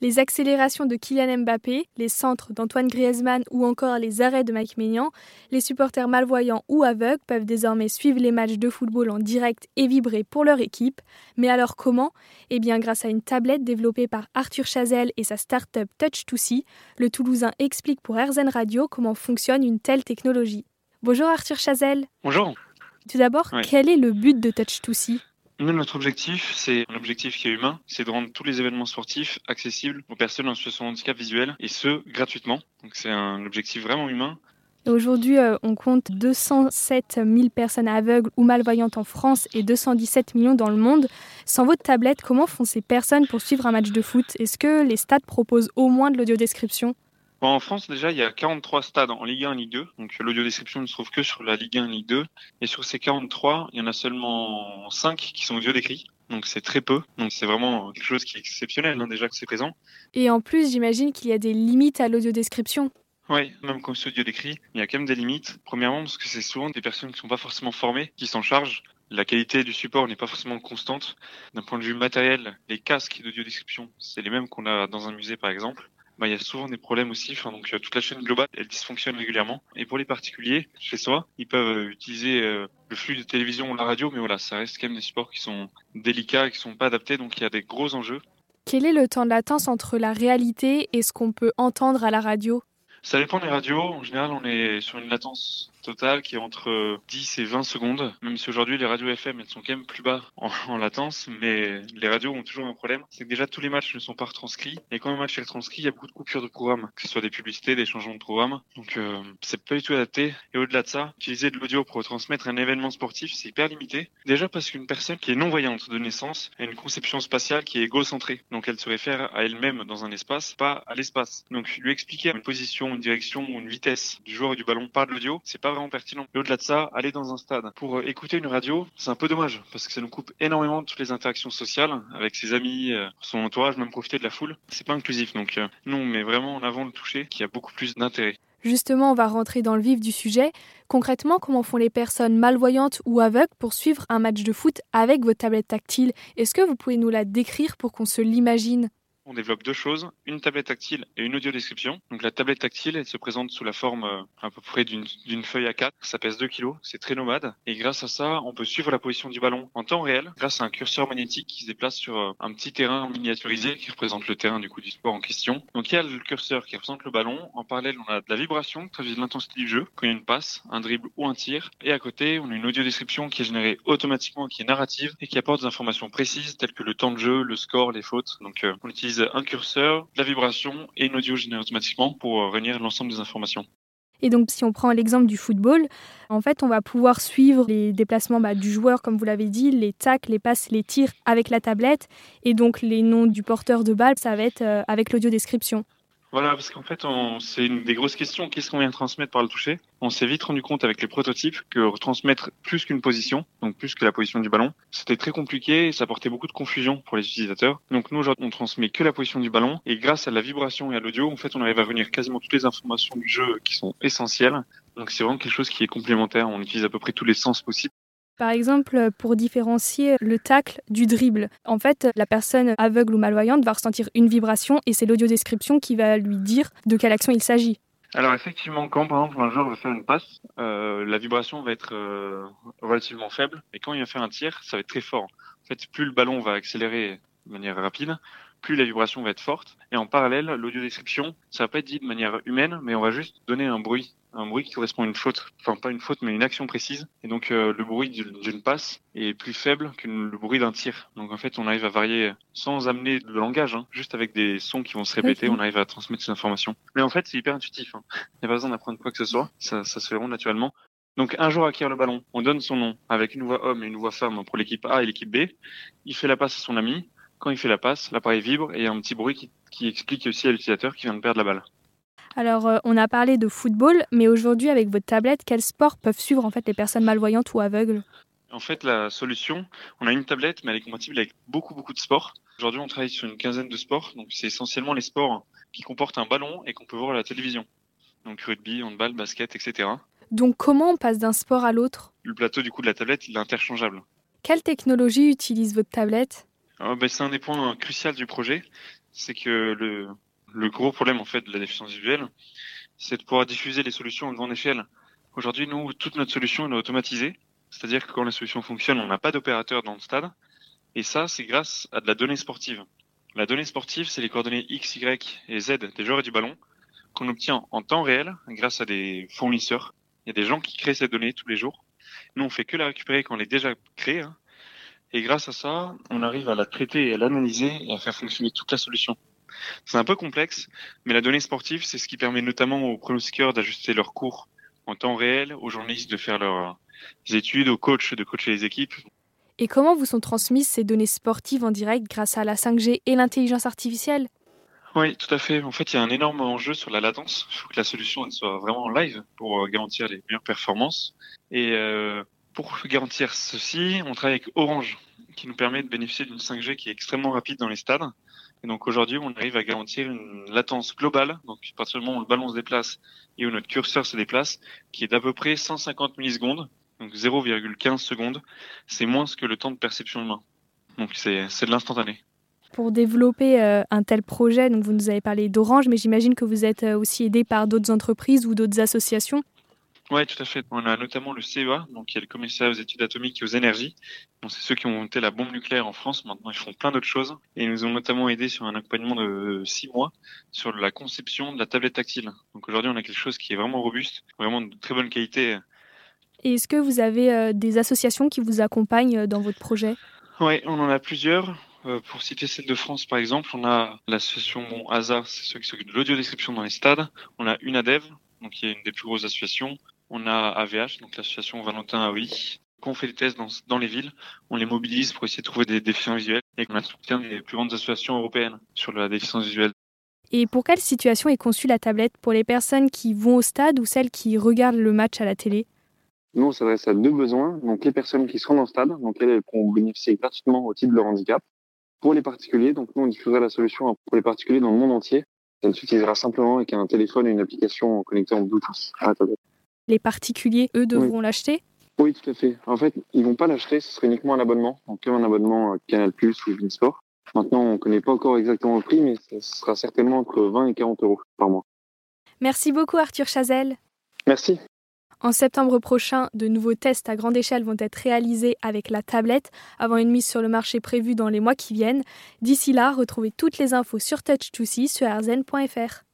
Les accélérations de Kylian Mbappé, les centres d'Antoine Griezmann ou encore les arrêts de Mike Maignan, les supporters malvoyants ou aveugles peuvent désormais suivre les matchs de football en direct et vibrer pour leur équipe. Mais alors comment? Eh bien grâce à une tablette développée par Arthur Chazelle et sa start-up Touch2See, le Toulousain explique pour RZN Radio comment fonctionne une telle technologie. Bonjour Arthur Chazelle. Bonjour. Tout d'abord, quel est le but de Touch2See nous, notre objectif, c'est un objectif qui est humain, c'est de rendre tous les événements sportifs accessibles aux personnes en situation de handicap visuel, et ce, gratuitement. Donc c'est un objectif vraiment humain. Aujourd'hui, euh, on compte 207 000 personnes aveugles ou malvoyantes en France et 217 millions dans le monde. Sans votre tablette, comment font ces personnes pour suivre un match de foot? Est-ce que les stades proposent au moins de l'audiodescription? En France, déjà, il y a 43 stades en Ligue 1 et Ligue 2. Donc, l'audio-description ne se trouve que sur la Ligue 1 et Ligue 2. Et sur ces 43, il y en a seulement 5 qui sont audio décrits. Donc, c'est très peu. Donc, c'est vraiment quelque chose qui est exceptionnel, hein, déjà que c'est présent. Et en plus, j'imagine qu'il y a des limites à l'audio-description. Oui, même comme c'est audio décrit, il y a quand même des limites. Premièrement, parce que c'est souvent des personnes qui ne sont pas forcément formées qui s'en chargent. La qualité du support n'est pas forcément constante. D'un point de vue matériel, les casques d'audio-description, c'est les mêmes qu'on a dans un musée par exemple bah, il y a souvent des problèmes aussi. Enfin, donc euh, toute la chaîne globale, elle dysfonctionne régulièrement. Et pour les particuliers, chez soi, ils peuvent euh, utiliser euh, le flux de télévision ou la radio, mais voilà, ça reste quand même des supports qui sont délicats, qui sont pas adaptés, donc il y a des gros enjeux. Quel est le temps de latence entre la réalité et ce qu'on peut entendre à la radio? Ça dépend des radios. En général, on est sur une latence total qui est entre 10 et 20 secondes. Même si aujourd'hui les radios FM elles sont quand même plus bas en, latence, mais les radios ont toujours un problème. C'est que déjà tous les matchs ne sont pas retranscrits et quand un match est retranscrit, il y a beaucoup de coupures de programme, que ce soit des publicités, des changements de programme. Donc euh, c'est pas du tout adapté. Et au-delà de ça, utiliser de l'audio pour retransmettre un événement sportif, c'est hyper limité. Déjà parce qu'une personne qui est non voyante de naissance a une conception spatiale qui est égocentrée. Donc elle se réfère à elle-même dans un espace, pas à l'espace. Donc lui expliquer une position, une direction ou une vitesse du joueur et du ballon par de l'audio, c'est pas pertinent. Et au-delà de ça, aller dans un stade pour euh, écouter une radio, c'est un peu dommage parce que ça nous coupe énormément toutes les interactions sociales avec ses amis, euh, son entourage, même profiter de la foule. C'est pas inclusif. Donc euh, non, mais vraiment en avant le toucher qui a beaucoup plus d'intérêt. Justement, on va rentrer dans le vif du sujet. Concrètement, comment font les personnes malvoyantes ou aveugles pour suivre un match de foot avec votre tablette tactile Est-ce que vous pouvez nous la décrire pour qu'on se l'imagine? On développe deux choses, une tablette tactile et une audio description. Donc la tablette tactile, elle se présente sous la forme euh, à peu près d'une feuille à 4. Ça pèse 2 kg, c'est très nomade. Et grâce à ça, on peut suivre la position du ballon en temps réel grâce à un curseur magnétique qui se déplace sur euh, un petit terrain miniaturisé qui représente le terrain du coup du sport en question. Donc il y a le curseur qui représente le ballon. En parallèle, on a de la vibration qui traduit l'intensité du jeu quand il y a une passe, un dribble ou un tir. Et à côté, on a une audio description qui est générée automatiquement, qui est narrative et qui apporte des informations précises telles que le temps de jeu, le score, les fautes. Donc euh, on utilise un curseur la vibration et une audio générée automatiquement pour euh, réunir l'ensemble des informations. Et donc, si on prend l'exemple du football, en fait, on va pouvoir suivre les déplacements bah, du joueur, comme vous l'avez dit, les tacles, les passes, les tirs avec la tablette. Et donc, les noms du porteur de balle, ça va être euh, avec l'audio description. Voilà, parce qu'en fait, c'est une des grosses questions. Qu'est-ce qu'on vient transmettre par le toucher? On s'est vite rendu compte avec les prototypes que retransmettre plus qu'une position, donc plus que la position du ballon, c'était très compliqué et ça apportait beaucoup de confusion pour les utilisateurs. Donc nous, on transmet que la position du ballon et grâce à la vibration et à l'audio, en fait, on arrive à venir quasiment toutes les informations du jeu qui sont essentielles. Donc c'est vraiment quelque chose qui est complémentaire. On utilise à peu près tous les sens possibles. Par exemple, pour différencier le tacle du dribble, en fait, la personne aveugle ou malvoyante va ressentir une vibration et c'est l'audio-description qui va lui dire de quelle action il s'agit. Alors effectivement, quand par exemple un joueur veut faire une passe, euh, la vibration va être euh, relativement faible, et quand il va faire un tir, ça va être très fort. En fait, plus le ballon va accélérer de manière rapide, plus la vibration va être forte. Et en parallèle, l'audio-description, ça va pas être dit de manière humaine, mais on va juste donner un bruit un bruit qui correspond à une faute, enfin pas une faute mais une action précise. Et donc euh, le bruit d'une passe est plus faible que le bruit d'un tir. Donc en fait on arrive à varier sans amener de langage, hein, juste avec des sons qui vont se répéter, on arrive à transmettre ces informations. Mais en fait c'est hyper intuitif, hein. il n'y a pas besoin d'apprendre quoi que ce soit, ça, ça se fait vraiment naturellement. Donc un joueur acquiert le ballon, on donne son nom avec une voix homme et une voix femme pour l'équipe A et l'équipe B. Il fait la passe à son ami. Quand il fait la passe, l'appareil vibre et il y a un petit bruit qui, qui explique aussi à l'utilisateur qu'il vient de perdre la balle. Alors, euh, on a parlé de football, mais aujourd'hui, avec votre tablette, quels sports peuvent suivre en fait les personnes malvoyantes ou aveugles? En fait, la solution, on a une tablette, mais elle est compatible avec beaucoup, beaucoup de sports. Aujourd'hui, on travaille sur une quinzaine de sports, donc c'est essentiellement les sports qui comportent un ballon et qu'on peut voir à la télévision. Donc rugby, handball, basket, etc. Donc comment on passe d'un sport à l'autre? Le plateau du coup de la tablette, il est interchangeable. Quelle technologie utilise votre tablette? Ah, ben, C'est un des points cruciaux du projet. c'est que le, le gros problème en fait de la déficience visuelle, c'est de pouvoir diffuser les solutions à grande échelle. Aujourd'hui, nous, toute notre solution est automatisée, c'est-à-dire que quand la solution fonctionne, on n'a pas d'opérateur dans le stade, et ça, c'est grâce à de la donnée sportive. La donnée sportive, c'est les coordonnées X, Y et Z des joueurs et du ballon qu'on obtient en temps réel grâce à des fournisseurs. Il y a des gens qui créent ces données tous les jours. Nous, on fait que la récupérer quand elle est déjà créée. Hein. Et grâce à ça, on arrive à la traiter et à l'analyser et à faire fonctionner toute la solution. C'est un peu complexe, mais la donnée sportive, c'est ce qui permet notamment aux pronostiqueurs d'ajuster leurs cours en temps réel, aux journalistes de faire leurs études, aux coachs de coacher les équipes. Et comment vous sont transmises ces données sportives en direct grâce à la 5G et l'intelligence artificielle? Oui, tout à fait. En fait, il y a un énorme enjeu sur la latence. Il faut que la solution soit vraiment live pour euh, garantir les meilleures performances. Et euh, pour garantir ceci, on travaille avec Orange, qui nous permet de bénéficier d'une 5G qui est extrêmement rapide dans les stades. Et donc aujourd'hui, on arrive à garantir une latence globale, donc à partir du moment où le ballon se déplace et où notre curseur se déplace, qui est d'à peu près 150 millisecondes, donc 0,15 secondes, c'est moins que le temps de perception humain. Donc c'est de l'instantané. Pour développer euh, un tel projet, donc vous nous avez parlé d'Orange, mais j'imagine que vous êtes euh, aussi aidé par d'autres entreprises ou d'autres associations. Oui, tout à fait. On a notamment le CEA, donc qui est le commissariat aux études atomiques et aux énergies. c'est ceux qui ont monté la bombe nucléaire en France. Maintenant, ils font plein d'autres choses. Et ils nous ont notamment aidé sur un accompagnement de six mois sur la conception de la tablette tactile. Donc aujourd'hui, on a quelque chose qui est vraiment robuste, vraiment de très bonne qualité et est-ce que vous avez euh, des associations qui vous accompagnent euh, dans votre projet? Oui, on en a plusieurs. Euh, pour citer celle de France, par exemple, on a l'association bon, ASA, c'est ceux qui s'occupent de l'audiodescription dans les stades. On a UNADEV, donc qui est une des plus grosses associations. On a AVH, donc l'association Valentin Aoi. Quand on fait des tests dans, dans, les villes, on les mobilise pour essayer de trouver des déficients visuels et qu'on a soutien des plus grandes associations européennes sur la déficience visuelle. Et pour quelle situation est conçue la tablette? Pour les personnes qui vont au stade ou celles qui regardent le match à la télé? Nous, on s'adresse à deux besoins. Donc, les personnes qui seront dans le stade, donc elles, pourront bénéficier gratuitement au titre de leur handicap. Pour les particuliers, donc nous, on diffusera la solution pour les particuliers dans le monde entier. Elle s'utilisera simplement avec un téléphone et une application connectée en Bluetooth à la tablette. Les particuliers, eux, devront l'acheter Oui, tout à fait. En fait, ils vont pas l'acheter, ce sera uniquement un abonnement, donc comme un abonnement Canal Plus ou Vinsport. Maintenant, on ne connaît pas encore exactement le prix, mais ce sera certainement entre 20 et 40 euros par mois. Merci beaucoup, Arthur Chazelle. Merci. En septembre prochain, de nouveaux tests à grande échelle vont être réalisés avec la tablette avant une mise sur le marché prévue dans les mois qui viennent. D'ici là, retrouvez toutes les infos sur Touch2C sur rzn.fr.